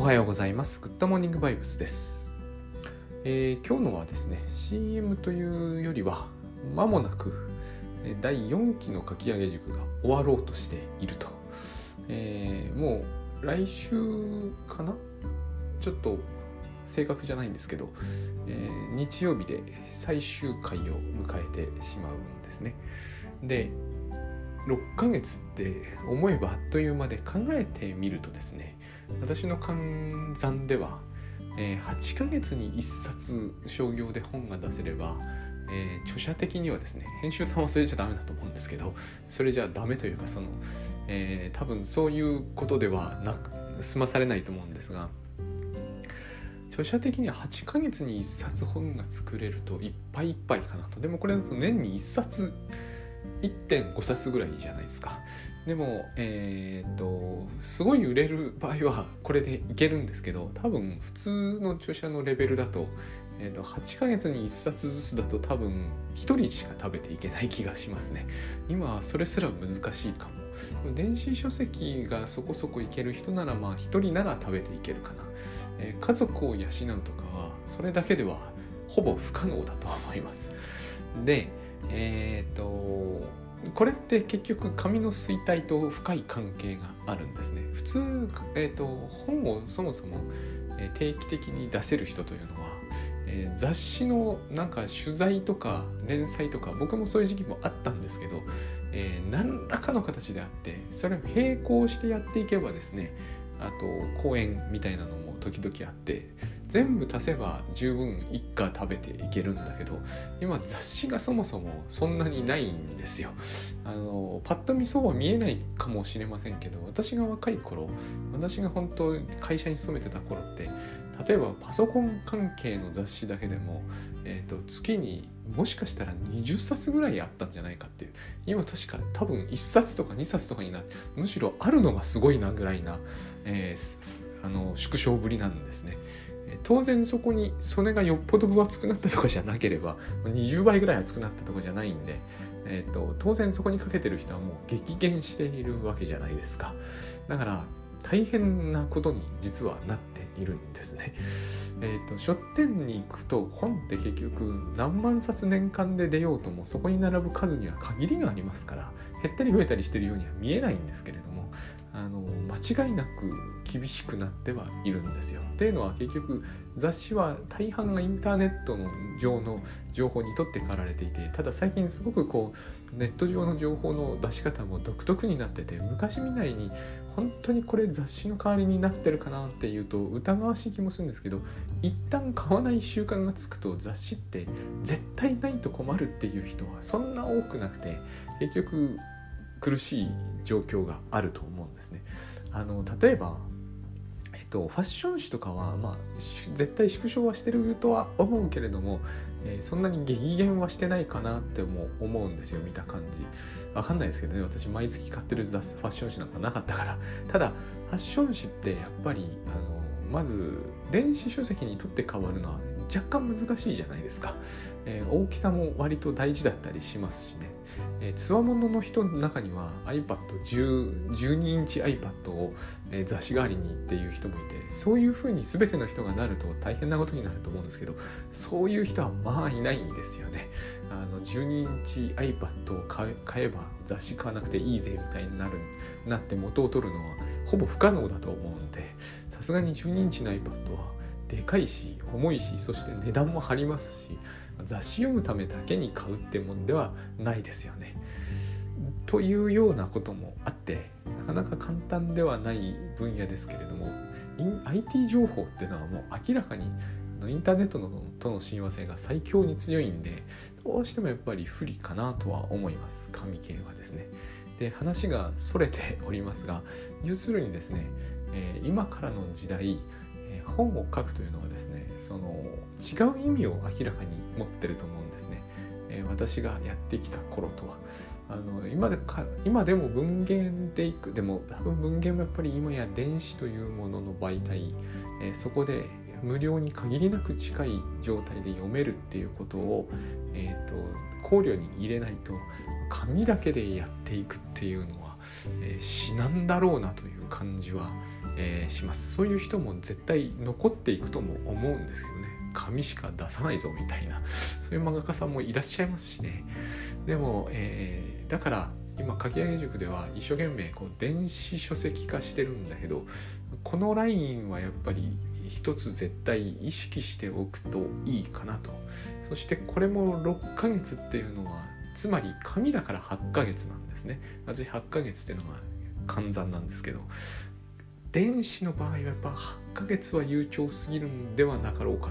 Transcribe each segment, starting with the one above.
おはようございます。グッドモーニングバイブスです。えー、今日のはですね、CM というよりは、間もなく第4期の書き上げ塾が終わろうとしていると。えー、もう来週かな？ちょっと正確じゃないんですけど、えー、日曜日で最終回を迎えてしまうんですね。で、6ヶ月って思えばあっという間で考えてみるとですね私の換算では、えー、8ヶ月に1冊商業で本が出せれば、えー、著者的にはですね編集さんはそれじゃダメだと思うんですけどそれじゃダメというかその、えー、多分そういうことではなく済まされないと思うんですが著者的には8ヶ月に1冊本が作れるといっぱいいっぱいかなと。でもこれだと年に1冊1.5冊ぐらいじゃないですか。でもえー、っとすごい売れる場合はこれでいけるんですけど多分普通の著者のレベルだと,、えー、と8ヶ月に1冊ずつだと多分1人しか食べていけない気がしますね。今それすら難しいかも。電子書籍がそこそこいける人ならまあ1人なら食べていけるかな、えー、家族を養うとかはそれだけではほぼ不可能だと思います。でえっ、とこれって結局紙の衰退と深い関係があるんですね。普通、えーと、本をそもそも定期的に出せる人というのは、えー、雑誌のなんか取材とか連載とか僕もそういう時期もあったんですけど、えー、何らかの形であってそれを並行してやっていけばですねあと講演みたいなのも時々あって全部足せば十分一家食べていけるんだけど今雑誌がそもそもそんなにないんですよあのパッと見そうは見えないかもしれませんけど私が若い頃私が本当会社に勤めてた頃って例えばパソコン関係の雑誌だけでも、えーと、月にもしかしたら20冊ぐらいあったんじゃないかっていう今確か多分1冊とか2冊とかになってむしろあるのがすごいなぐらいな、えー、あの縮小ぶりなんですね。当然そこにそれがよっぽど分厚くなったとかじゃなければ20倍ぐらい厚くなったとかじゃないんで、えーと、当然そこにかけてる人はもう激減しているわけじゃないですかだから大変なことに実はなっているんですね。えーと、書店に行くと本って結局何万冊年間で出ようともそこに並ぶ数には限りがありますから減ったり増えたりしてるようには見えないんですけれどもあの間違いなく厳しくなってはいるんですよ。っていうのは結局雑誌は大半がインターネットの上の情報に取って代わられていてただ最近すごくこうネット上の情報の出し方も独特になってて昔みたいに本当にこれ雑誌の代わりになってるかなっていうと疑わしい気もするんですけど一旦買わない習慣がつくと雑誌って絶対ないと困るっていう人はそんな多くなくて結局苦しい状況があると思うんですね。あの例えばえっと、ファッション誌とかは、まあ、絶対縮小はしてるとは思うけれども、えー、そんなに激減はしてないかなっても思うんですよ見た感じ。わかんないですけどね私毎月買ってるファッション誌なんかなかったから。ただファッション誌ってやっぱりあのまず電子書籍にとって変わるのは若干難しいじゃないですか、えー、大きさも割と大事だったりしますしね。えー、つわものの人の中には iPad12 インチ iPad を、え、雑誌代わりにっていう人もいてそういうふうに全ての人がなると大変なことになると思うんですけどそういう人はまあいないんですよね。あの12インチ iPad を買えば雑誌買わなくていいぜみたいになるなって元を取るのはほぼ不可能だと思うんでさすがに12インチの iPad はでかいし重いしそして値段も張りますし雑誌読むためだけに買うってもんではないですよね。というようなこともあってなかなか簡単ではない分野ですけれども IT 情報っていうのはもう明らかにインターネットのとの親和性が最強に強いんでどうしてもやっぱり不利かなとは思います紙系はですね。で話がそれておりますが要するにですね、えー、今からの時代本を書くというのはですねその違う意味を明らかに持ってると思うんですね、えー、私がやってきた頃とは。あの今でか今でも文芸でいくでも多分文芸もやっぱり今や電子というものの媒体、えー、そこで無料に限りなく近い状態で読めるっていうことを、えーと、考慮に入れないと紙だけでやっていくっていうのはえー、至難だろうなという感じは、えー、します。そういう人も絶対残っていくとも思うんですけどね。紙しか出さないぞみたいな。そういう漫画家さんもいらっしゃいますしね。でも、えー、だから今かき上げ塾では一生懸命こう電子書籍化してるんだけどこのラインはやっぱり一つ絶対意識しておくといいかなと。そしてこれも6ヶ月っていうのはつまり紙だから8ヶ月なんですね。私8ヶ月っていうのが換算なんですけど。電子の場合はやっぱ8ヶ月は悠長すぎるんではなかろうか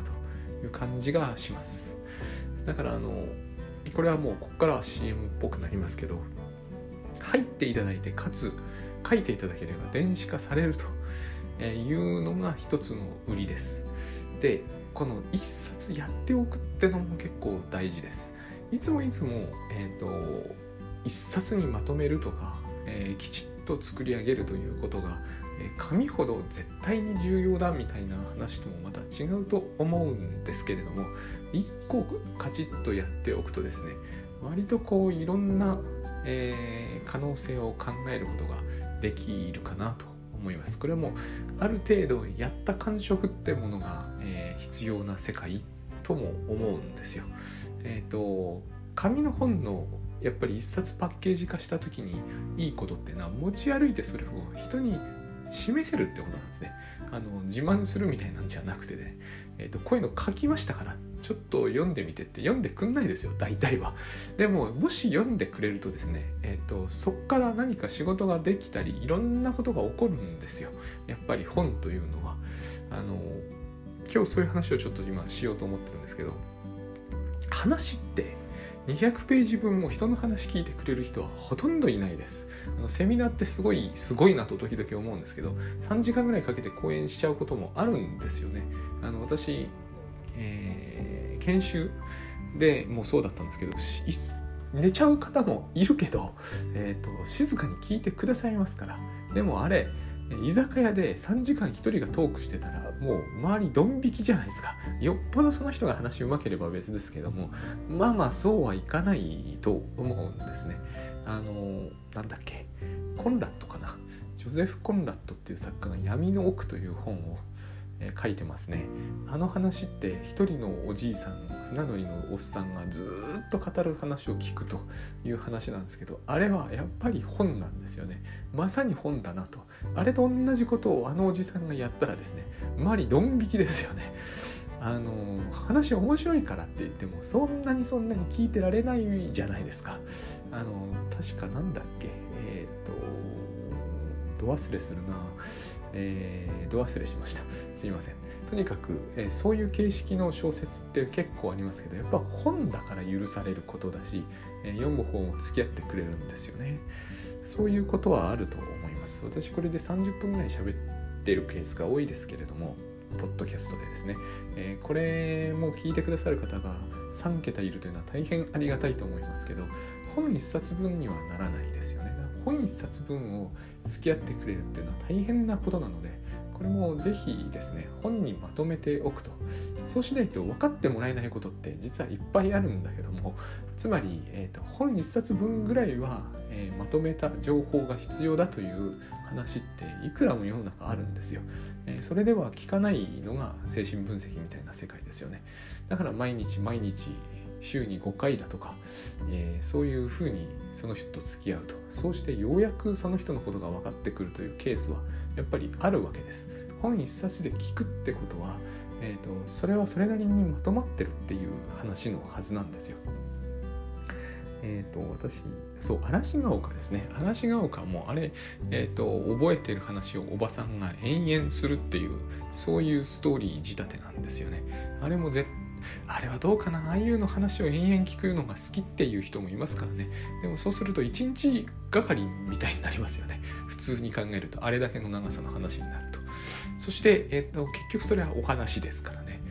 という感じがします。だからあのこれはもうここからは CM っぽくなりますけど入っていただいてかつ書いていただければ電子化されるというのが一つの売りですでこの一冊やっておくってのも結構大事です。いつもいつも、えーと、一冊にまとめるとか、えー、きちっと作り上げるということが、紙ほど絶対に重要だみたいな話ともまた違うと思うんですけれども一個カチッとやっておくとですね割とこういろんなえー、可能性を考えることができるかなと思います。これはもうある程度やった感触ってものが、えー、必要な世界とも思うんですよ。えっ、ー、と紙の本のやっぱり一冊パッケージ化した時にいいことっていうのは持ち歩いてそれを人に示せるってことなんですね。あの自慢するみたいなんじゃなくてね、えーと、こういうの書きましたからちょっと読んでみてって読んでくんないですよ大体は。でももし読んでくれるとですね、えーと、そっから何か仕事ができたりいろんなことが起こるんですよやっぱり本というのは。あの今日そういう話をちょっと今しようと思ってるんですけど話って200ページ分も人の話聞いてくれる人はほとんどいないです。あのセミナーってすごいすごいなと時々思うんですけど3時間ぐらいかけて講演しちゃうこともあるんですよね。あの私、えー、研修でもうそうだったんですけど寝ちゃう方もいるけど、えーと静かに聞いてくださいますから。でもあれ居酒屋で3時間1人がトークしてたらもう周りドン引きじゃないですか。よっぽどその人が話うまければ別ですけどもまあまあそうはいかないと思うんですね。あのなんだっけ？コンラットかな？ジョゼフ・コンラットっていう作家が「闇の奥」という本をえー、書いてますね。あの話って一人のおじいさん船乗りのおっさんがずっと語る話を聞くという話なんですけどあれはやっぱり本なんですよね。まさに本だなと。あれと同じことをあのおじさんがやったらですね周りドン引きですよね。あの話面白いからって言ってもそんなにそんなに聞いてられないじゃないですか。あの確かなんだっけ？えっ、ー、とど忘れするな。えー、ど忘れしました。すいません。とにかく、えー、そういう形式の小説って結構ありますけどやっぱ本だから許されることだし、えー、読む方も付き合ってくれるんですよね。そういうことはあると思います。私これで30分ぐらい喋ってるケースが多いですけれどもポッドキャストでですね、えー、これも聞いてくださる方が3桁いるというのは大変ありがたいと思いますけど本1冊分にはならないですよね。本1冊分を付き合ってくれるっていうのは大変なことなのでこれもぜひですね本にまとめておくと。そうしないと分かってもらえないことって実はいっぱいあるんだけどもつまり、えーと、本1冊分ぐらいは、えー、まとめた情報が必要だという話っていくらも世の中あるんですよ、えー、それでは聞かないのが精神分析みたいな世界ですよね。だから毎日毎日週に5回だとか、えー、そういうふうにその人と付き合うと。そうしてようやくその人のことが分かってくるというケースはやっぱりあるわけです。本一冊で聞くってことは、えーと、それはそれなりにまとまってるっていう話のはずなんですよえっ、ー、と私そう嵐が丘ですね。嵐が丘もあれ、えーと、覚えてる話をおばさんが延々するっていうそういうストーリー仕立てなんですよね。あれも絶あれはどうかな？ああいうの話を延々聞くのが好きっていう人もいますからね。でもそうすると1日がかりみたいになりますよね。普通に考えると。あれだけの長さの話になると。そして、えーと、結局それはお話ですからね。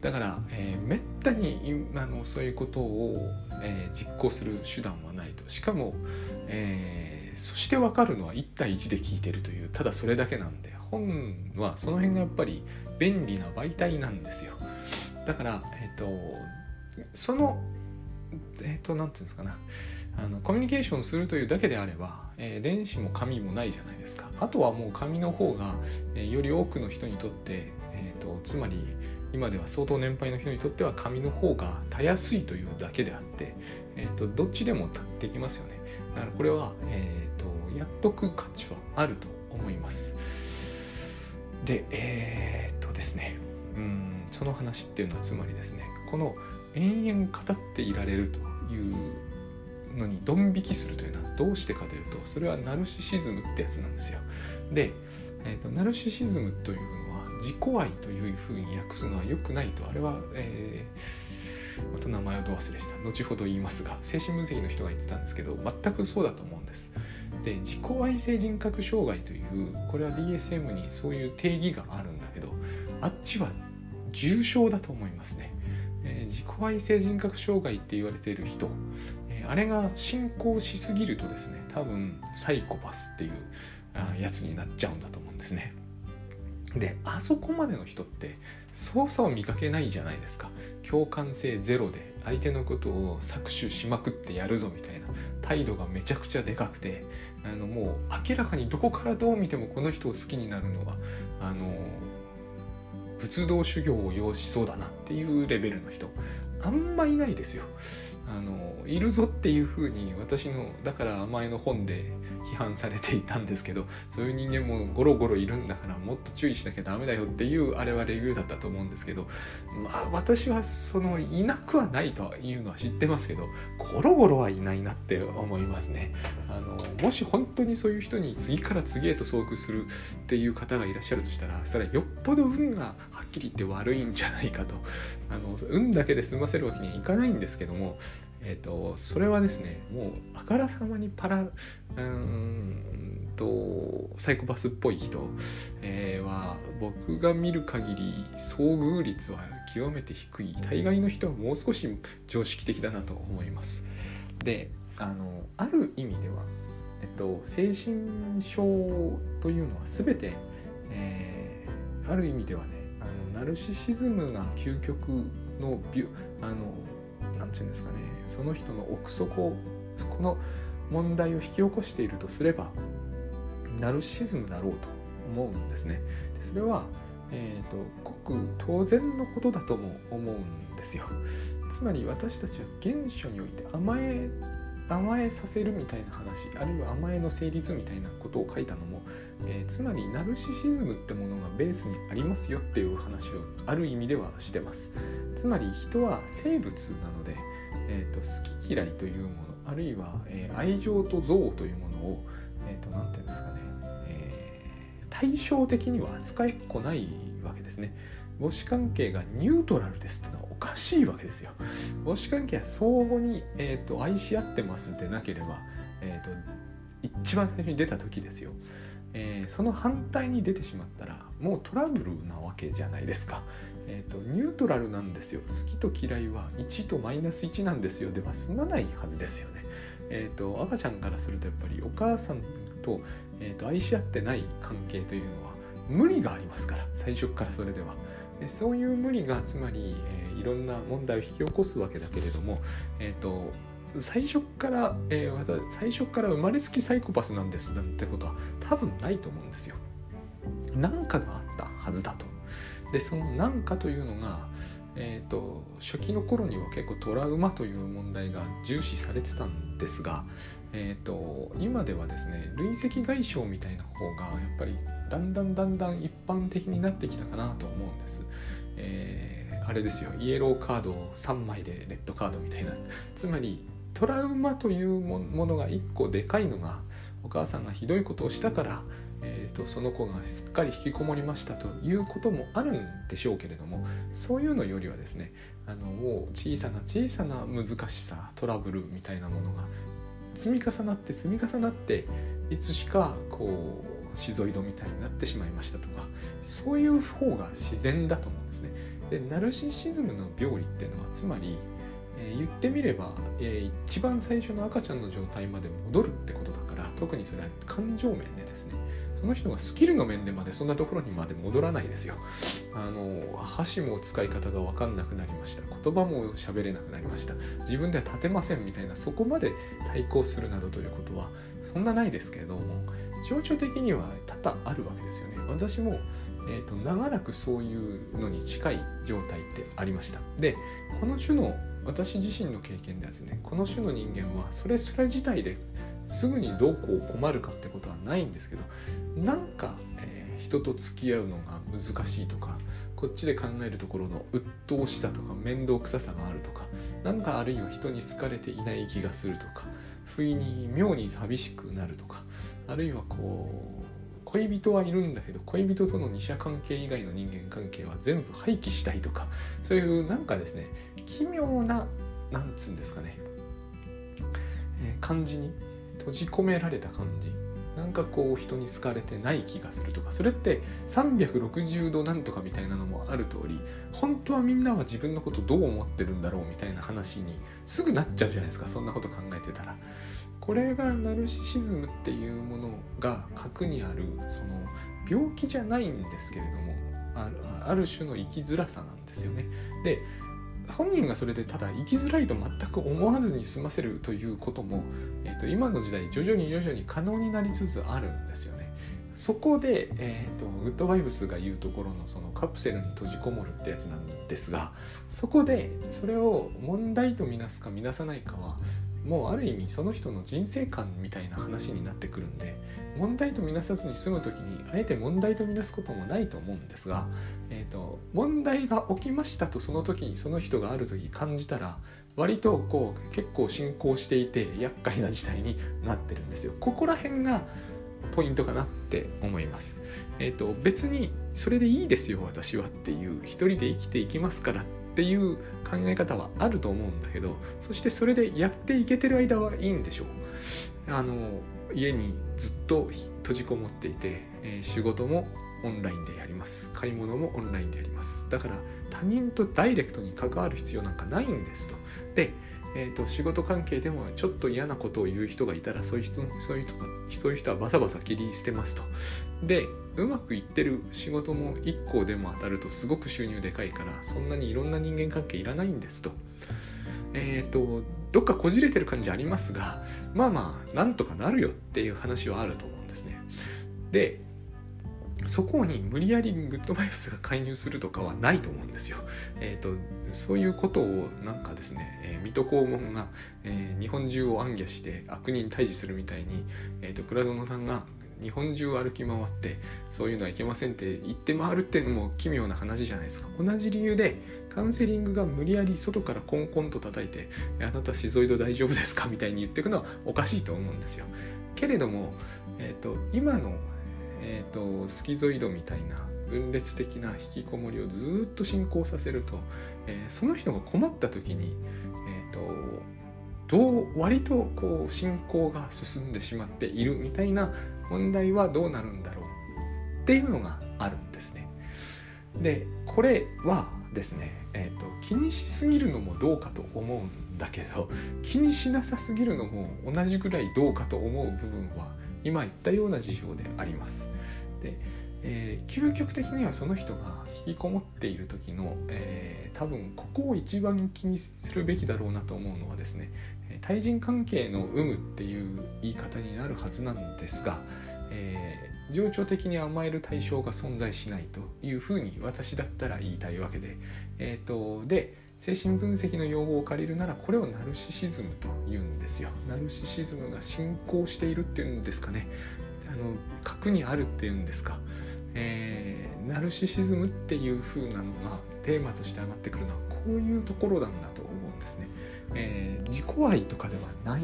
だから、えー、めったにあのそういうことを、えー、実行する手段はないと。しかも、えー、そして分かるのは1対1で聞いてるというただそれだけなんで本はその辺がやっぱり便利な媒体なんですよ。だから、えっ、ー、と、その、えっ、ー、と、なんていうんですかな、あのコミュニケーションするというだけであれば、えー、電子も紙もないじゃないですか。あとはもう紙の方が、えー、より多くの人にとって、えーと、つまり今では相当年配の人にとっては紙の方がたやすいというだけであって、えーと、どっちでもできますよね。だからこれは、えーと、やっとく価値はあると思います。でえっ、とですね。うんその話っていうのはつまりですねこの延々語っていられるというのにドン引きするというのはどうしてかというとそれはナルシシズムってやつなんですよ。で、えーと、ナルシシズムというのは自己愛というふうに訳すのは良くないとあれは、えー、また名前をど忘れした後ほど言いますが精神分析の人が言ってたんですけど全くそうだと思うんです。で自己愛性人格障害というこれは DSM にそういう定義があるんだけどあっちは重症だと思いますね。えー、自己愛性人格障害って言われている人、えー、あれが進行しすぎるとですね多分サイコパスっていうやつになっちゃうんだと思うんですね。であそこまでの人って操作を見かけないじゃないですか共感性ゼロで相手のことを搾取しまくってやるぞみたいな態度がめちゃくちゃでかくてあのもう明らかにどこからどう見てもこの人を好きになるのはあの仏道修行を要しそうだなっていうレベルの人あんまいないですよ。あのいるぞっていうふうに私のだから前の本で批判されていたんですけどそういう人間もゴロゴロいるんだからもっと注意しなきゃダメだよっていうあれはレビューだったと思うんですけどまあ私はそのいなくはないというのは知ってますけどゴロゴロはいないなって思いますね。あのもし本当にそういう人に次から次へと遭遇するっていう方がいらっしゃるとしたらそれはよっぽど運がはっきり言って悪いんじゃないかと。あの運だけで済ませるわけにはいかないんですけどもえーと、それはですねもうあからさまにパラうんとサイコパスっぽい人、えー、は僕が見る限り遭遇率は極めて低い大概の人はもう少し常識的だなと思います。であのある意味では、えっと、精神症というのは全て、えー、ある意味ではねあのナルシシズムが究極のあの何て言うんですかねその人の奥底をこの問題を引き起こしているとすればナルシズムだろうと思うんですね。でそれは、えーと、ごく当然のことだとも思うんですよ。つまり私たちは原初において甘え甘えさせるみたいな話あるいは甘えの成立みたいなことを書いたのも、えー、つまりナルシシズムってものがベースにありますよっていう話をある意味ではしてますつまり人は生物なので、えーと、好き嫌いというものあるいは、えー、愛情と憎悪というものを何、えー、て言うんですかね、えー、対照的には扱いっこないわけですね母子関係がニュートラルですってのはおかしいわけですよ。母子関係は相互に、えーと、愛し合ってますでなければ、えーと、一番最初に出た時ですよ、えー、その反対に出てしまったらもうトラブルなわけじゃないですか。えーと、ニュートラルなんですよ好きと嫌いは1とマイナス1なんですよでは済まないはずですよね。えーと、赤ちゃんからするとやっぱりお母さんと,、えーと愛し合ってない関係というのは無理がありますから最初からそれでは。でそういう無理がつまり、えー、いろんな問題を引き起こすわけだけれども、えーと、最初から、えー、最初から生まれつきサイコパスなんですなんてことは多分ないと思うんですよ。何かがあったはずだと。でその何かというのが、えーと、初期の頃には結構トラウマという問題が重視されてたんですが、えーと、今ではですね累積外傷みたいな方がやっぱりだんだんだんだん一般的になってきたかなと思うんです。えー、あれですよイエローカードを3枚でレッドカードみたいなつまりトラウマというものが1個でかいのがお母さんがひどいことをしたからえーと、その子がすっかり引きこもりましたということもあるんでしょうけれどもそういうのよりはですねあのもう小さな小さな難しさトラブルみたいなものが積み重なって積み重なっていつしかこうシゾイドみたいになってしまいましたとかそういう方が自然だと思うんですね。でナルシシズムの病理っていうのはつまり、えー、言ってみれば、えー、一番最初の赤ちゃんの状態まで戻るってことだ特にそれは感情面でですねその人がスキルの面でまでそんなところにまで戻らないですよ。あの箸も使い方が分かんなくなりました。言葉も喋れなくなりました。自分では立てませんみたいなそこまで対抗するなどということはそんなないですけれども情緒的には多々あるわけですよね。私もえーと、長らくそういうのに近い状態ってありました。でこの種の私自身の経験ではですねこの種の人間はそれそれ自体ですぐにどうこう困るかってことはないんですけどなんか、えー、人と付き合うのが難しいとかこっちで考えるところの鬱陶しさとか面倒くささがあるとか何かあるいは人に好かれていない気がするとか不意に妙に寂しくなるとかあるいはこう恋人はいるんだけど恋人との二者関係以外の人間関係は全部廃棄したいとかそういうなんかですね奇妙ななんつうんですかね、えー、感じに閉じ込められた感じ。なんかこう人に好かれてない気がするとか。それって360度なんとかみたいなのもある通り本当はみんなは自分のことどう思ってるんだろうみたいな話にすぐなっちゃうじゃないですか。そんなこと考えてたら。これがナルシシズムっていうものが核にあるその病気じゃないんですけれどもある種の生きづらさなんですよね。で本人がそれでただ生きづらいと全く思わずに済ませるということも、えーと、今の時代徐々に徐々に可能になりつつあるんですよね。そこで、えーと、グッドバイブスが言うところのそのカプセルに閉じこもるってやつなんですがそこでそれを問題とみなすかみなさないかはもうある意味その人の人生観みたいな話になってくるんで問題とみなさずに済む時にあえて問題とみなすこともないと思うんですが、えーと、問題が起きましたとその時にその人がある時感じたら割とこう結構進行していて厄介な事態になってるんですよ。ここら辺がポイントかなって思います。えっ、ー、と別にそれでいいですよ私はっていう一人で生きていきますからっていう考え方はあると思うんだけどそしてそれでやっていけてる間はいいんでしょうあの家にずっと閉じこもっていて、え、仕事もオンラインでやります買い物もオンラインでやりますだから他人とダイレクトに関わる必要なんかないんですとでえーと、仕事関係でもちょっと嫌なことを言う人がいたらそういう人そういう人そういう人はバサバサ切り捨てますと。でうまくいってる仕事も1個でも当たるとすごく収入でかいからそんなにいろんな人間関係いらないんですと。えっ、ー、とどっかこじれてる感じありますがまあまあなんとかなるよっていう話はあると思うんですね。でそこに無理やりグッドバイブスが介入するとかはないと思うんですよ。えーと、そういうことをなんかですね、えー、水戸黄門が、えー、日本中を暗夜して悪人退治するみたいに、えーと、倉園さんが日本中を歩き回ってそういうのはいけませんって言って回るっていうのも奇妙な話じゃないですか。同じ理由でカウンセリングが無理やり外からコンコンと叩いて「あなたシゾイド大丈夫ですか?」みたいに言っていくのはおかしいと思うんですよ。けれども、えーと今のえーと、スキゾイドみたいな分裂的な引きこもりをずっと進行させると、えー、その人が困った時に、えーと、どう割とこう進行が進んでしまっているみたいな問題はどうなるんだろうっていうのがあるんですね。でこれはですね、えーと気にしすぎるのもどうかと思うんだけど 気にしなさすぎるのも同じぐらいどうかと思う部分は今言ったような事情であります。で、えー、究極的にはその人が引きこもっている時の、えー、多分ここを一番気にするべきだろうなと思うのはですね対人関係の有無っていう言い方になるはずなんですが、えー、情緒的に甘える対象が存在しないというふうに私だったら言いたいわけで、えーと、で精神分析の用語を借りるならこれをナルシシズムと言うんですよ。ナルシシズムが進行しているっていうんですかね。あの核にあるっていうんですか、えー、ナルシシズムっていう風なのがテーマとして上がってくるのはこういうところなんだと思うんですね。えー、自己愛とかではない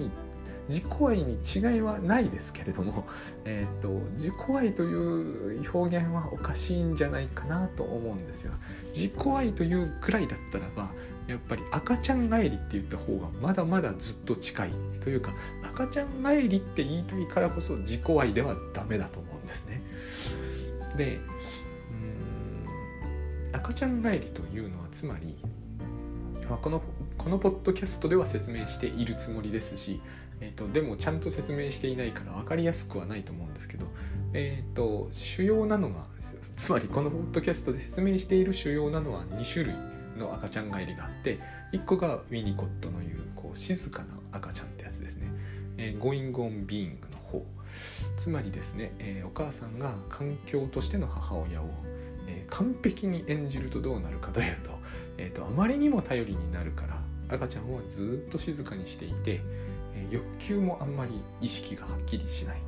自己愛に違いはないですけれども、えーと、自己愛という表現はおかしいんじゃないかなと思うんですよ。自己愛というくらいだったらばやっぱり赤ちゃん帰りって言った方がまだまだずっと近いというか赤ちゃん帰りって言いたいからこそ自己愛ではダメだと思うんですね。でうん赤ちゃん帰りというのはつまり、このこのポッドキャストでは説明しているつもりですし、えーと、でもちゃんと説明していないから分かりやすくはないと思うんですけどえーと、主要なのがつまりこのポッドキャストで説明している主要なのは2種類の赤ちゃん返りがあって1個がウィニコットの言うこう静かな赤ちゃんってやつですね、えー、Going on Being の方。つまりですね、えー、お母さんが環境としての母親を、えー、完璧に演じるとどうなるかというと,、えーと、あまりにも頼りになるから赤ちゃんはずっと静かにしていて、欲求もあんまり意識がはっきりしない、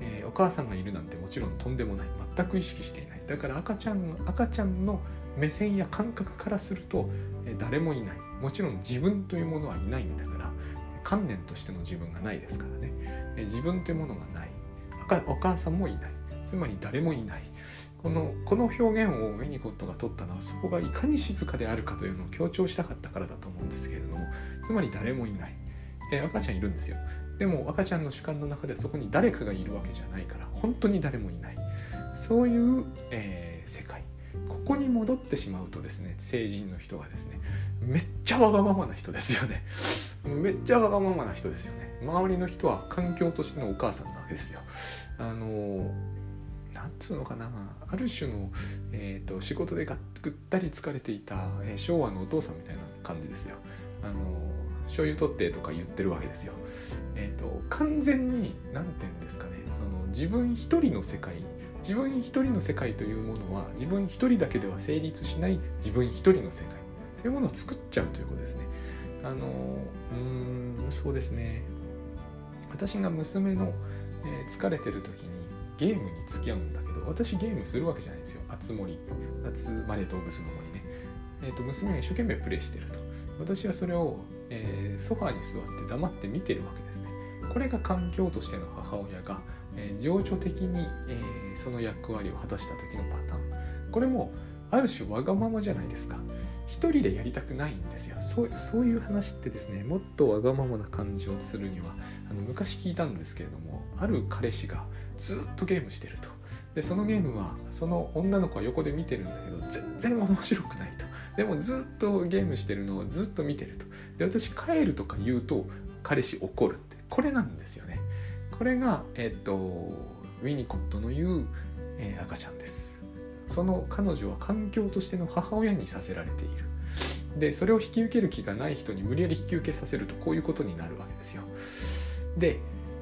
えお母さんがいるなんてもちろんとんでもない。全く意識していない。だから赤ちゃん赤ちゃんの目線や感覚からすると、え誰もいない。もちろん自分というものはいないんだから観念としての自分がないですからね、え自分というものがない。お母さんもいない。つまり誰もいない。このこの表現をウェニコットが取ったのはそこがいかに静かであるかというのを強調したかったからだと思うんですけれどもつまり誰もいない、え赤ちゃんいるんですよ。でも赤ちゃんの主観の中でそこに誰かがいるわけじゃないから本当に誰もいない。そういう、えー、世界。ここに戻ってしまうとですね成人の人がですねめっちゃわがままな人ですよね。めっちゃわがままな人ですよね。周りの人は環境としてのお母さんなわけですよ。あのなんつうのかな。ある種の、えーと、仕事でぐったり疲れていた、えー、昭和のお父さんみたいな感じですよ。あの醤油取ってとか言ってるわけですよ。えっ、ー、と完全に何て言うんですかね。その自分一人の世界自分一人の世界というものは自分一人だけでは成立しない自分一人の世界。そういうものを作っちゃうということですね。あのうんそうですね。私が娘の、えー、疲れてる時にゲームに付き合うんだけど私ゲームするわけじゃないんですよ「あつ森」「集まれ動物の森ね」えーと、娘が一生懸命プレイしてると。私はそれを、えー、ソファーに座って黙って見てるわけですね。これが環境としての母親がえー、情緒的に、えー、その役割を果たした時のパターン。これもある種わがままじゃないですか。一人でやりたくないんですよ。そうそういう話ってですねもっとわがままな感じをするにはあの昔聞いたんですけれどもある彼氏がずっとゲームしてると。でそのゲームはその女の子は横で見てるんだけど全然面白くないと。でもずっとゲームしてるのをずっと見てると。で私帰るとか言うと彼氏怒るって。これなんですよね。これが、えっと、ウィニコットの言う、えー、赤ちゃんです。その彼女は環境としての母親にさせられている。でそれを引き受ける気がない人に無理やり引き受けさせるとこういうことになるわけですよ。で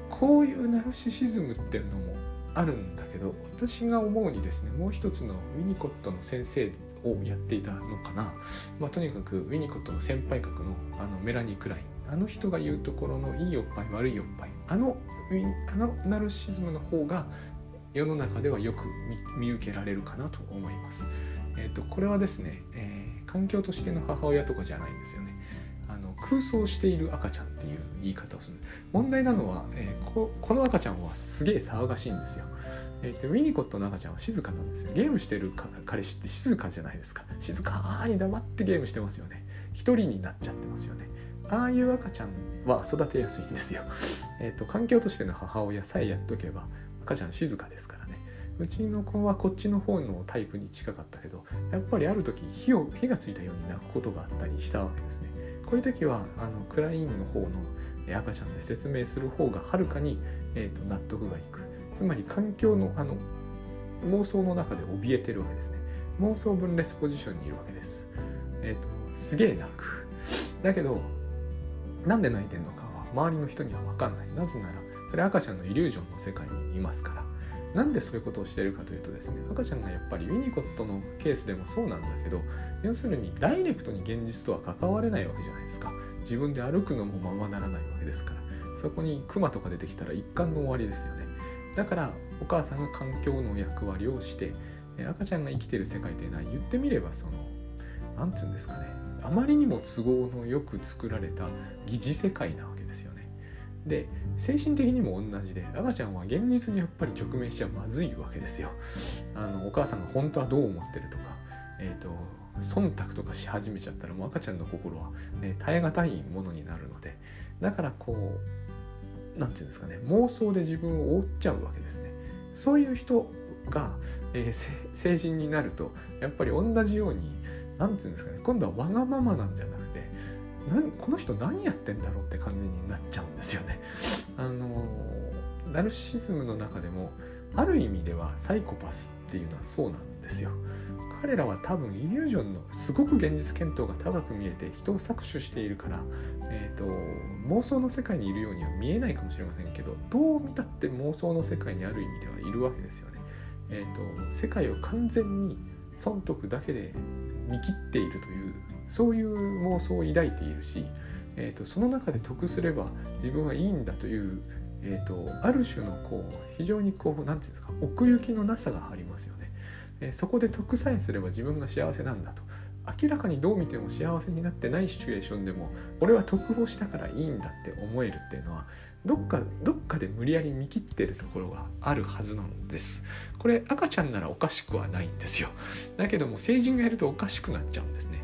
こういうナルシシズムっていうのもあるんだけど私が思うにですねもう一つのウィニコットの先生をやっていたのかな、まあ、とにかくウィニコと先輩格のあのメラニー・クラインあの人が言うところのいいおっぱい悪いおっぱいあのあのナルシズムの方が世の中ではよく見受けられるかなと思います。えーと、これはですね、えー、環境としての母親とかじゃないんですよね。の空想している赤ちゃんっていう言い方をする問題なのは、えー、ここの赤ちゃんはすげえ騒がしいんですよ。えーと、ウィニコットの赤ちゃんは静かなんですよ。ゲームしてる彼氏って静かじゃないですか。静かに黙ってゲームしてますよね。一人になっちゃってますよね。ああいう赤ちゃんは育てやすいんですよ。えっと環境としての母親さえやっとけば赤ちゃん静かですからね。うちの子はこっちの方のタイプに近かったけどやっぱりある時火を火がついたように泣くことがあったりしたわけですね。こういう時はあのクラインの方の赤ちゃんで説明する方がはるかに、えーと、納得がいく。つまり環境のあの妄想の中で怯えてるわけですね。妄想分裂ポジションにいるわけです。えっ、ー、とすげえ泣く。だけどなんで泣いてんのかは周りの人には分かんないなぜならそれ赤ちゃんのイリュージョンの世界にいますからなんでそういうことをしてるかというとですね赤ちゃんがやっぱりウィニコットのケースでもそうなんだけど要するにダイレクトに現実とは関われないわけじゃないですか。自分で歩くのもままならないわけですから。そこにクマとか出てきたら一貫の終わりですよね。だからお母さんが環境の役割をして赤ちゃんが生きてる世界というのは言ってみればその何て言うんですかね。あまりにも都合のよく作られた疑似世界なわで。精神的にも同じで赤ちゃんは現実にやっぱり直面しちゃまずいわけですよ。あのお母さんが本当はどう思ってるとか、えーと、忖度とかし始めちゃったらもう赤ちゃんの心は、ね、耐え難いものになるのでだからこう何て言うんですかね妄想で自分を覆っちゃうわけですね。そういう人が、えー、成人になるとやっぱり同じように何て言うんですかね今度はわがままなんじゃなく何この人何やってんだろうって感じになっちゃうんですよね。あのナルシズムの中でもある意味ではサイコパスっていうのはそうなんですよ。彼らは多分イリュージョンのすごく現実見当が高く見えて人を搾取しているから、えーと、妄想の世界にいるようには見えないかもしれませんけどどう見たって妄想の世界にある意味ではいるわけですよね。えーと、世界を完全に損得だけで見切っているというそういう妄想を抱いているし、えーと、その中で得すれば自分はいいんだという、えー、とある種のこう非常にこう何て言うんですか奥行きのなさがありますよね。えそこで得さえすれば自分が幸せなんだと。明らかにどう見ても幸せになってないシチュエーションでも俺は得をしたからいいんだって思えるっていうのはどっかどっかで無理やり見切ってるところがあるはずなんです。これ赤ちゃんならおかしくはないんですよ。だけども成人がやるとおかしくなっちゃうんですね。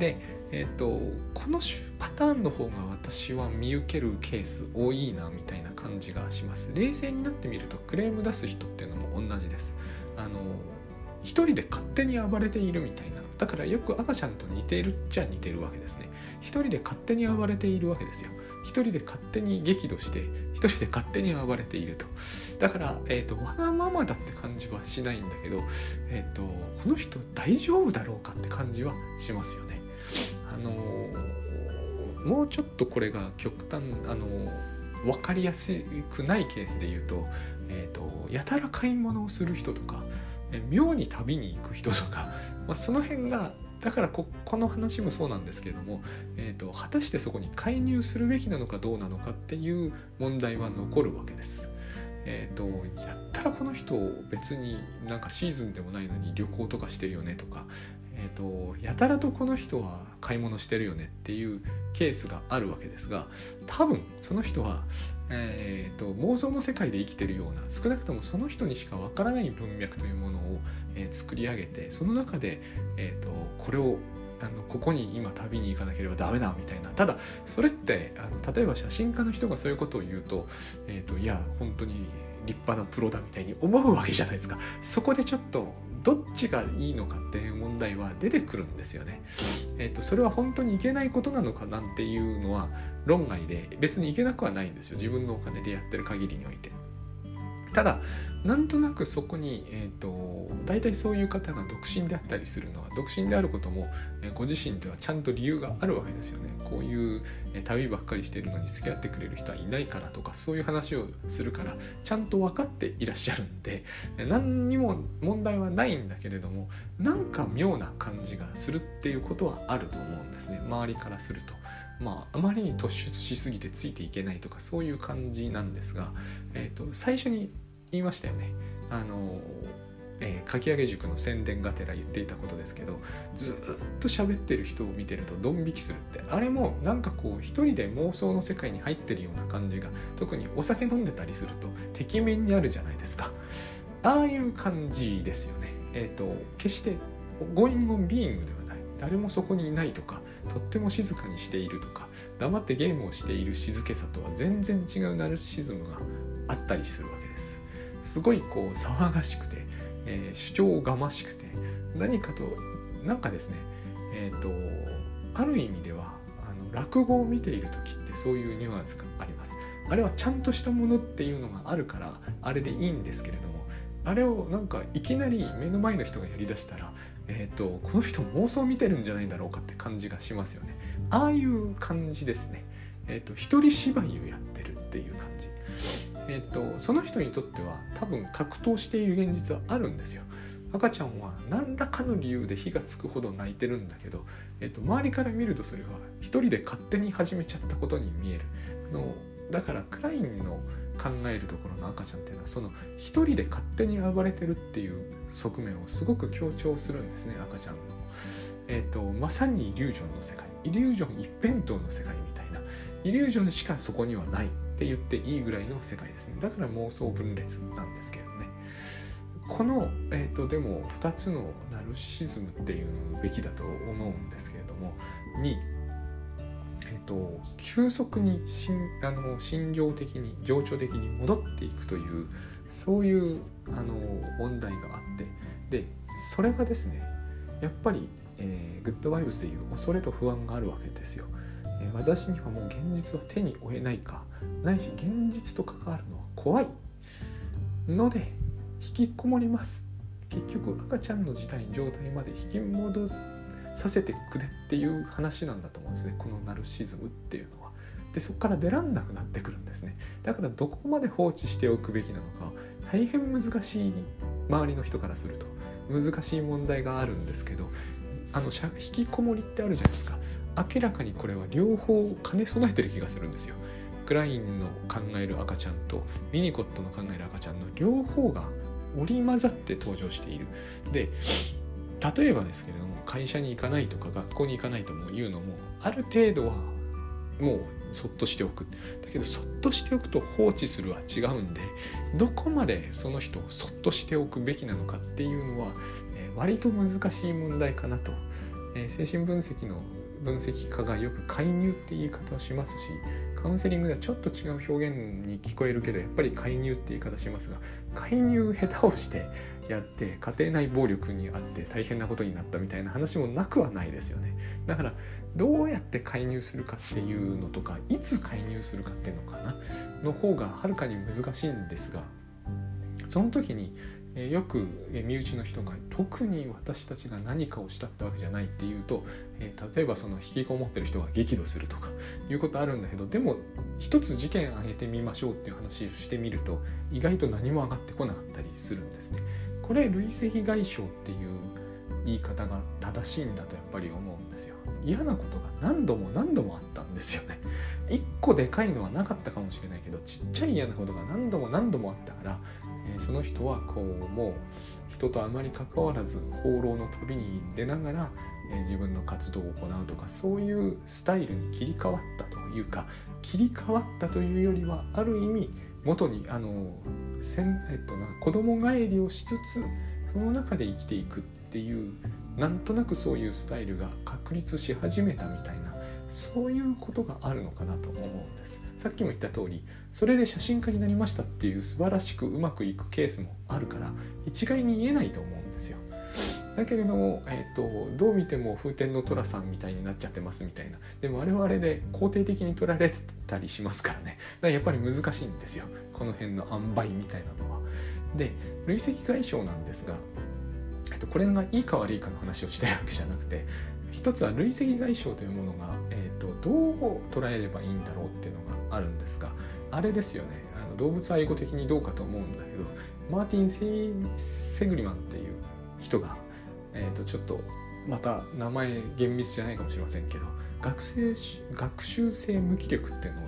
でえっ、ー、とこのパターンの方が私は見受けるケース多いなみたいな感じがします。冷静になってみるとクレーム出す人っていうのも同じです。あの一人で勝手に暴れているみたいな。だからよく赤ちゃんと似てるっちゃ似てるわけですね。一人で勝手に暴れているわけですよ。一人で勝手に激怒して一人で勝手に暴れていると。だから、えーと、わがままだって感じはしないんだけど、えーと、この人大丈夫だろうかって感じはしますよね。あのー、もうちょっとこれが極端あのー、分かりやすくないケースで言うとえーと、やたら買い物をする人とか、え妙に旅に行く人とか、まあ、その辺がだからここの話もそうなんですけれども、えーと、果たしてそこに介入するべきなのかどうなのかっていう問題は残るわけです。えーと、やったらこの人別になんかシーズンでもないのに旅行とかしてるよねとか、えーとやたらとこの人は買い物してるよねっていうケースがあるわけですが多分その人はえーと、妄想の世界で生きてるような少なくともその人にしかわからない文脈というものを、えー、作り上げてその中で、えーと、これをあのここに今旅に行かなければダメだみたいな。ただそれってあの例えば写真家の人がそういうことを言うと,、えーといや本当に立派なプロだみたいに思うわけじゃないですか。そこでちょっとどっちがいいのかっていう問題は出てくるんですよね。えっ、ー、とそれは本当にいけないことなのかなんていうのは論外で別にいけなくはないんですよ自分のお金でやってる限りにおいて。ただなんとなくそこに、えーと、大体そういう方が独身であったりするのは独身であることも、え、ご自身ではちゃんと理由があるわけですよねこういう、え、旅ばっかりしてるのに付き合ってくれる人はいないからとかそういう話をするからちゃんと分かっていらっしゃるんで、えー、何にも問題はないんだけれどもなんか妙な感じがするっていうことはあると思うんですね周りからすると。まあ、あまりに突出しすぎてついていけないとかそういう感じなんですが、えーと最初に言いましたよね。あのえー、かき上げ塾の宣伝がてら言っていたことですけどずっと喋ってる人を見てるとドン引きするって。あれもなんかこう一人で妄想の世界に入ってるような感じが特にお酒飲んでたりするとてきめんにあるじゃないですか。ああいう感じですよね。えっ、ー、と決してゴインゴンビーイングでは誰もそこにいないとかとっても静かにしているとか黙ってゲームをしている静けさとは全然違うナルシズムがあったりするわけです。ごいこう騒がしくて、えー、主張がましくて何かとなんかですねえっ、ー、とある意味ではあの落語を見ている時ってそういうニュアンスがあります。あれはちゃんとしたものっていうのがあるからあれでいいんですけれどもあれをなんかいきなり目の前の人がやりだしたらえーと、この人妄想見てるんじゃないだろうかって感じがしますよね。ああいう感じですね。えっ、ー、と一人芝居をやってるっていう感じ。えーと、その人にとっては多分格闘している現実はあるんですよ。赤ちゃんは何らかの理由で火がつくほど泣いてるんだけど、えーと、周りから見るとそれは一人で勝手に始めちゃったことに見える。のだからクラインの考えるところの赤ちゃんっていうのはその一人で勝手に暴れてるっていう側面をすごく強調するんですね赤ちゃんの。えーと、まさにイリュージョンの世界。イリュージョン一辺倒の世界みたいな。イリュージョンしかそこにはないって言っていいぐらいの世界ですね。だから妄想分裂なんですけどね。この、えーと、でも2つのナルシズムっていうべきだと思うんですけれどもにと、急速に心あの心情的に情緒的に戻っていくというそういうあの問題があってでそれがですねやっぱり、えー、グッドバイブスという恐れと不安があるわけですよ。えー、私にはもう現実は手に負えないかないし現実と関わるのは怖いので引きこもります結局赤ちゃんの事態状態まで引き戻ってさせてくれっていう話なんだと思うんですね。このナルシズムっていうのは。でそこから出らんなくなってくるんですね。だからどこまで放置しておくべきなのか大変難しい周りの人からすると難しい問題があるんですけどあの引きこもりってあるじゃないですか。明らかにこれは両方兼ね備えてる気がするんですよ。クラインの考える赤ちゃんとミニコットの考える赤ちゃんの両方が織り交ざって登場している。で例えばですけれども会社に行かないとか学校に行かないとも言うのもある程度はもうそっとしておく。だけどそっとしておくと放置するは違うんでどこまでその人をそっとしておくべきなのかっていうのは、えー、割と難しい問題かなと、えー、精神分析の分析家がよく介入って言い方をしますしカウンセリングではちょっと違う表現に聞こえるけどやっぱり介入って言い方しますが介入下手をしてやって家庭内暴力にあって大変なことになったみたいな話もなくはないですよね。だからどうやって介入するかっていうのとかいつ介入するかっていうのかなの方がはるかに難しいんですがその時にえよく身内の人が特に私たちが何かをしたってわけじゃないっていうと、え例えばその引きこもってる人が激怒するとかいうことあるんだけどでも一つ事件挙げてみましょうっていう話をしてみると意外と何も上がってこなかったりするんですね。これ累積外傷っていう言い方が正しいんだとやっぱり思うんですよ。嫌なことが何度も何度もあったんですよね。一個でかいのはなかったかもしれないけどちっちゃい嫌なことが何度も何度もあったからえその人はこうもう人とあまり関わらず放浪の旅に出ながら、え自分の活動を行うとかそういうスタイルに切り替わったというか切り替わったというよりはある意味元にあのせん、えっとな、子供帰りをしつつその中で生きていくっていうなんとなくそういうスタイルが確立し始めたみたいなそういうことがあるのかなと思うんです。さっきも言った通りそれで写真家になりましたっていう素晴らしくうまくいくケースもあるから一概に言えないと思うんですよ。だけれども、えーと、どう見ても風天の寅さんみたいになっちゃってますみたいなでもあれはあれで肯定的に取られたりしますからねだからやっぱり難しいんですよこの辺の塩梅みたいなのは。で累積外傷なんですが、えっと、これがいいか悪いかの話をしたいわけじゃなくて一つは累積外傷というものが、えーと、どう捉えればいいんだろうっていうのがあるんですがあれですよね。あの動物愛護的にどうかと思うんだけどマーティン・セグリマンっていう人が、えーと、ちょっとまた名前厳密じゃないかもしれませんけど学生学習性無気力っていうのを、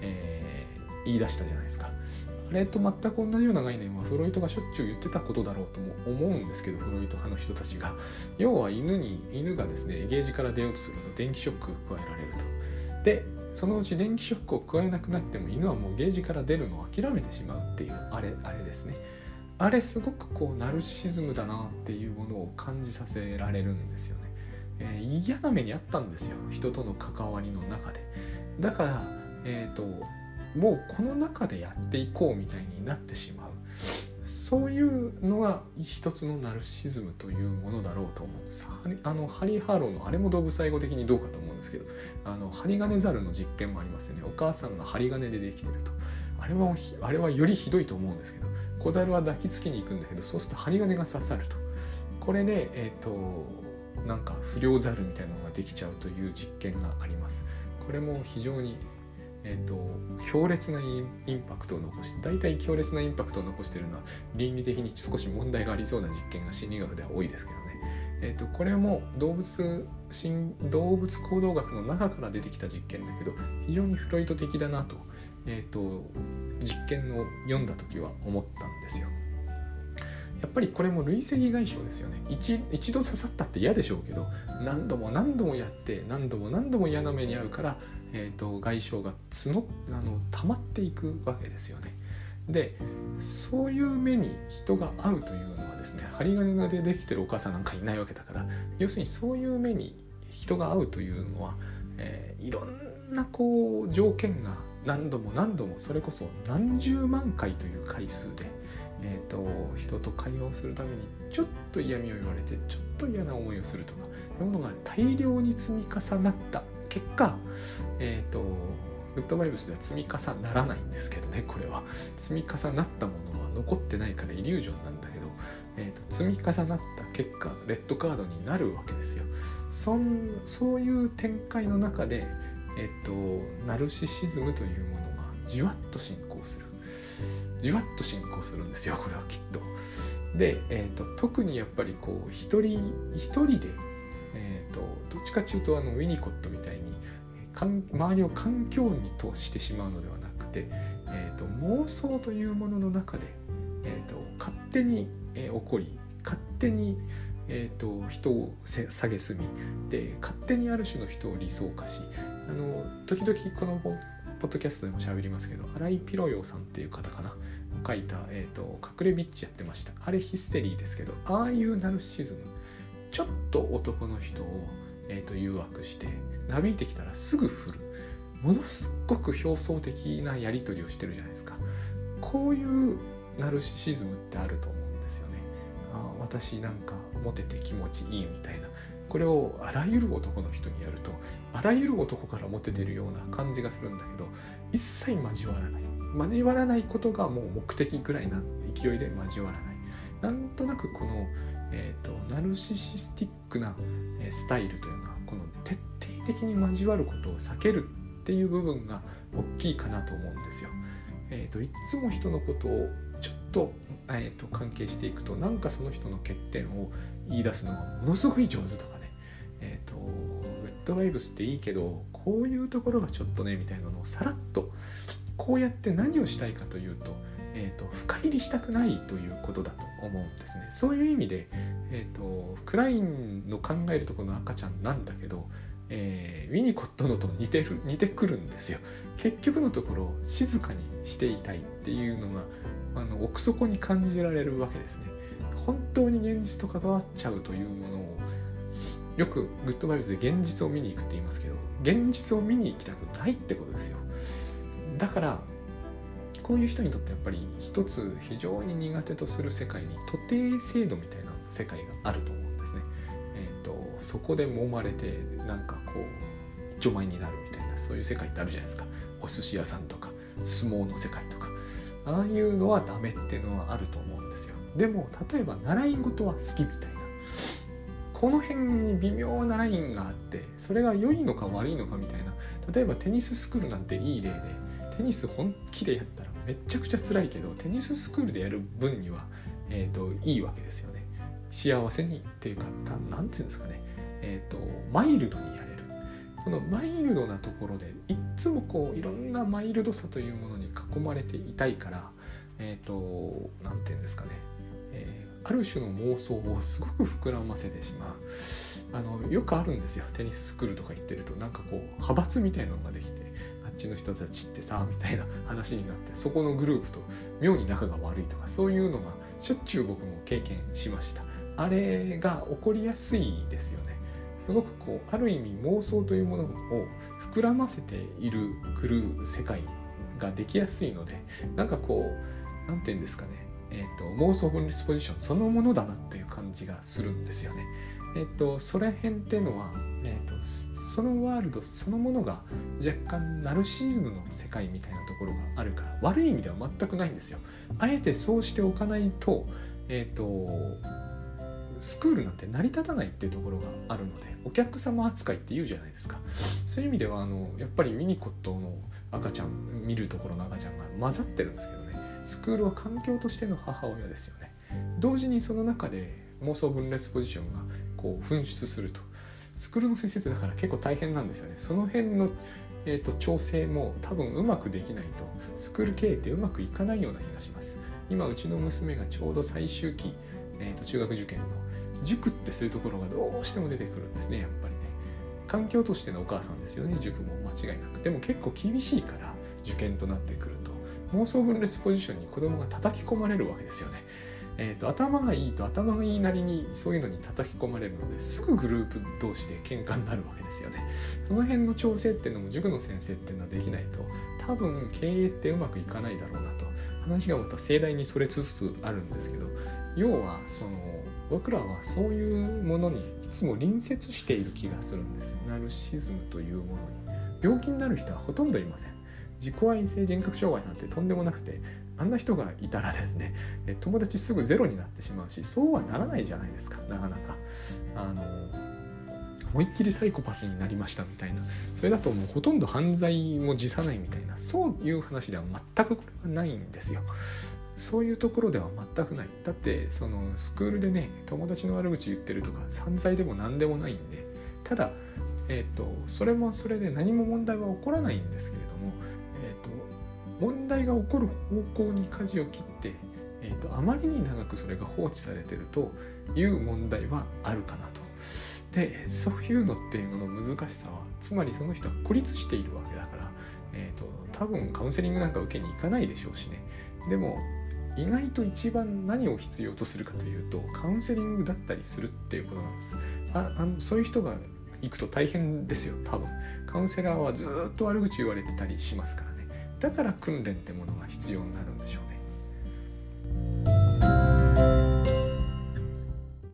えー、言い出したじゃないですか。あれと全く同じような概念はフロイトがしょっちゅう言ってたことだろうとも思うんですけどフロイト派の人たちが。要は犬に犬がですねゲージから出ようとすると電気ショックが加えられると。でそのうち電気ショックを加えなくなっても犬はもうゲージから出るのを諦めてしまうっていうあれあれですね。あれすごくこうナルシズムだなっていうものを感じさせられるんですよね、えー、嫌な目にあったんですよ。人との関わりの中で。だからえっ、ー、ともうこの中でやっていこうみたいになってしまう。そういうのが一つのナルシズムというものだろうと思うんです。あのハリー・ハーロウのあれも動物愛護的にどうかと思うんですけどあの針金ザルの実験もありますよね。お母さんが針金でできてると。あれはあれはよりひどいと思うんですけど小猿は抱きつきに行くんだけどそうすると針金が刺さると。これでえ、ー、となんか不良ザルみたいなのができちゃうという実験があります。これも非常にえーと、強烈なインパクトを残して大体強烈なインパクトを残しているのは倫理的に少し問題がありそうな実験が心理学では多いですけどね、えーと、これも動物動物行動学の中から出てきた実験だけど非常にフロイト的だなと,、えーと実験を読んだ時は思ったんですよ。やっぱりこれも累積外傷ですよね一一度刺さったって嫌でしょうけど何度も何度もやって何度も何度も嫌な目に遭うから、えーと、外傷が募あの溜まっていくわけですよね。でそういう目に人が合うというのはですね針金でできてるお母さんなんかいないわけだから要するにそういう目に人が合うというのは、えー、いろんなこう条件が何度も何度もそれこそ何十万回という回数でえーと、人と会話をするためにちょっと嫌味を言われてちょっと嫌な思いをするとかいうものが大量に積み重なった結果、えーと、グッドバイブスでは積み重ならないんですけどねこれは。積み重なったものは残ってないからイリュージョンなんだけど、えーと、積み重なった結果レッドカードになるわけですよ。そんそういう展開の中でえっ、ー、とナルシシズムというものがじわっと進行する。じわっと進行するんですよこれはきっと。で、えーと、特にやっぱりこう一人一人で、えーと、どっちかっていうとあのウィニコットみたいに周りを環境に通してしまうのではなくて、えーと、妄想というものの中で、えー、と勝手に、えー、起こり勝手に、えー、と人を下げすみで勝手にある種の人を理想化しあの時々このポッドキャストでも喋りますけど荒井ピロヨさんっていう方かな書いた、えーと、隠れビッチやってました。あれヒステリーですけどああいうナルシズムちょっと男の人を、えーと、誘惑してなびいてきたらすぐ振る。ものすごく表層的なやり取りをしてるじゃないですか。こういうナルシシズムってあると思うんですよね。あ私なんかモテて気持ちいいみたいな。これをあらゆる男の人にやるとあらゆる男からモテてるような感じがするんだけど一切交わらない。交わらないことがもう目的ぐらいな勢いで交わらない。なんとなくこの、えーと、ナルシシスティックなスタイルというのはこの徹底的に交わることを避けるっていう部分が大きいかなと思うんですよ。えーと、いつも人のことをちょっと,、えーと、関係していくとなんかその人の欠点を言い出すのがものすごい上手とかね、えー、とグッドバイブスっていいけどこういうところがちょっとねみたいなのをさらっとこうやって何をしたいかというと,、えーと、深入りしたくないということだと思うんですね。そういう意味で、えーと、クラインの考えるところの赤ちゃんなんだけど、えー、ウィニコットのと似てる似てくるんですよ。結局のところ静かにしていたいっていうのがあの奥底に感じられるわけですね。本当に現実と関わっちゃうというものをよくグッドバイブスで現実を見に行くって言いますけど現実を見に行きたくないってことですよ。だからこういう人にとってやっぱり一つ非常に苦手とする世界に徒弟制度みたいな世界があると思うんですね。えーと、そこで揉まれてなんかこう除米になるみたいなそういう世界ってあるじゃないですかお寿司屋さんとか相撲の世界とかああいうのはダメっていうのはあると思うんですよ。でも例えば習い事は好きみたいなこの辺に微妙なラインがあってそれが良いのか悪いのかみたいな例えばテニススクールなんていい例でテニス本気でやったらめちゃくちゃ辛いけどテニススクールでやる分には、えーと、いいわけですよね。幸せにっていうか何て言うんですかね。えっ、ー、とマイルドにやれる。このマイルドなところでいっつもこういろんなマイルドさというものに囲まれていたいからえっ、ー、と何て言うんですかね、えー、ある種の妄想をすごく膨らませてしまう。あのよくあるんですよ。テニススクールとか行ってるとなんかこう派閥みたいなのができて。っちの人たちってさみたいな話になってそこのグループと妙に仲が悪いとかそういうのがしょっちゅう僕も経験しました。あれが起こりやすいですよね。すごくこうある意味妄想というものを膨らませているくる世界ができやすいのでなんかこう何て言うんですかね。えーと、妄想分裂ポジションそのものだなっていう感じがするんですよね。えっ、ー、とそれ辺っていうのは、えーとそのワールドそのものが若干ナルシズムの世界みたいなところがあるから悪い意味では全くないんですよ。あえてそうしておかないと,、えーと、スクールなんて成り立たないっていうところがあるのでお客様扱いって言うじゃないですかそういう意味ではあのやっぱりミニコットの赤ちゃん見るところの赤ちゃんが混ざってるんですけどスクールは環境としての母親ですよね。同時にその中で妄想分裂ポジションがこう噴出すると。スクールの先生ってだから結構大変なんですよね。その辺の、えーと、調整も多分うまくできないと。スクール経営ってうまくいかないような気がします。今うちの娘がちょうど最終期、えーと、中学受験の。塾ってそういうところがどうしても出てくるんですねやっぱりね。環境としてのお母さんですよね塾も間違いなく。でも結構厳しいから受験となってくる妄想分裂ポジションに子供が叩き込まれるわけですよね。えーと、頭がいいと頭がいいなりにそういうのに叩き込まれるのですぐグループ同士で喧嘩になるわけですよね。その辺の調整っていうのも塾の先生っていうのはできないと多分経営ってうまくいかないだろうなと。話がまた盛大にそれつつあるんですけど要はその僕らはそういうものにいつも隣接している気がするんです。ナルシズムというものに。病気になる人はほとんどいません。自己愛性人格障害なんてとんでもなくてあんな人がいたらですね 友達すぐゼロになってしまうしそうはならないじゃないですかなかなか。あの思いっきりサイコパスになりましたみたいな。それだともうほとんど犯罪も辞さないみたいな。そういう話では全くこれはないんですよ。そういうところでは全くない。だってそのスクールでね友達の悪口言ってるとか散財でも何でもないんで。ただえーと、それもそれで何も問題は起こらないんですけれども、問題が起こる方向に舵を切って、えーと、あまりに長くそれが放置されてるという問題はあるかなと。でそういうのっていうのの難しさはつまりその人は孤立しているわけだから、えー、と多分カウンセリングなんか受けに行かないでしょうしね。でも意外と一番何を必要とするかというとカウンセリングだったりするっていうことなんです。ああのそういう人が行くと大変ですよ多分。カウンセラーはずっと悪口言われてたりしますから。だから訓練ってものが必要になるんでしょうね。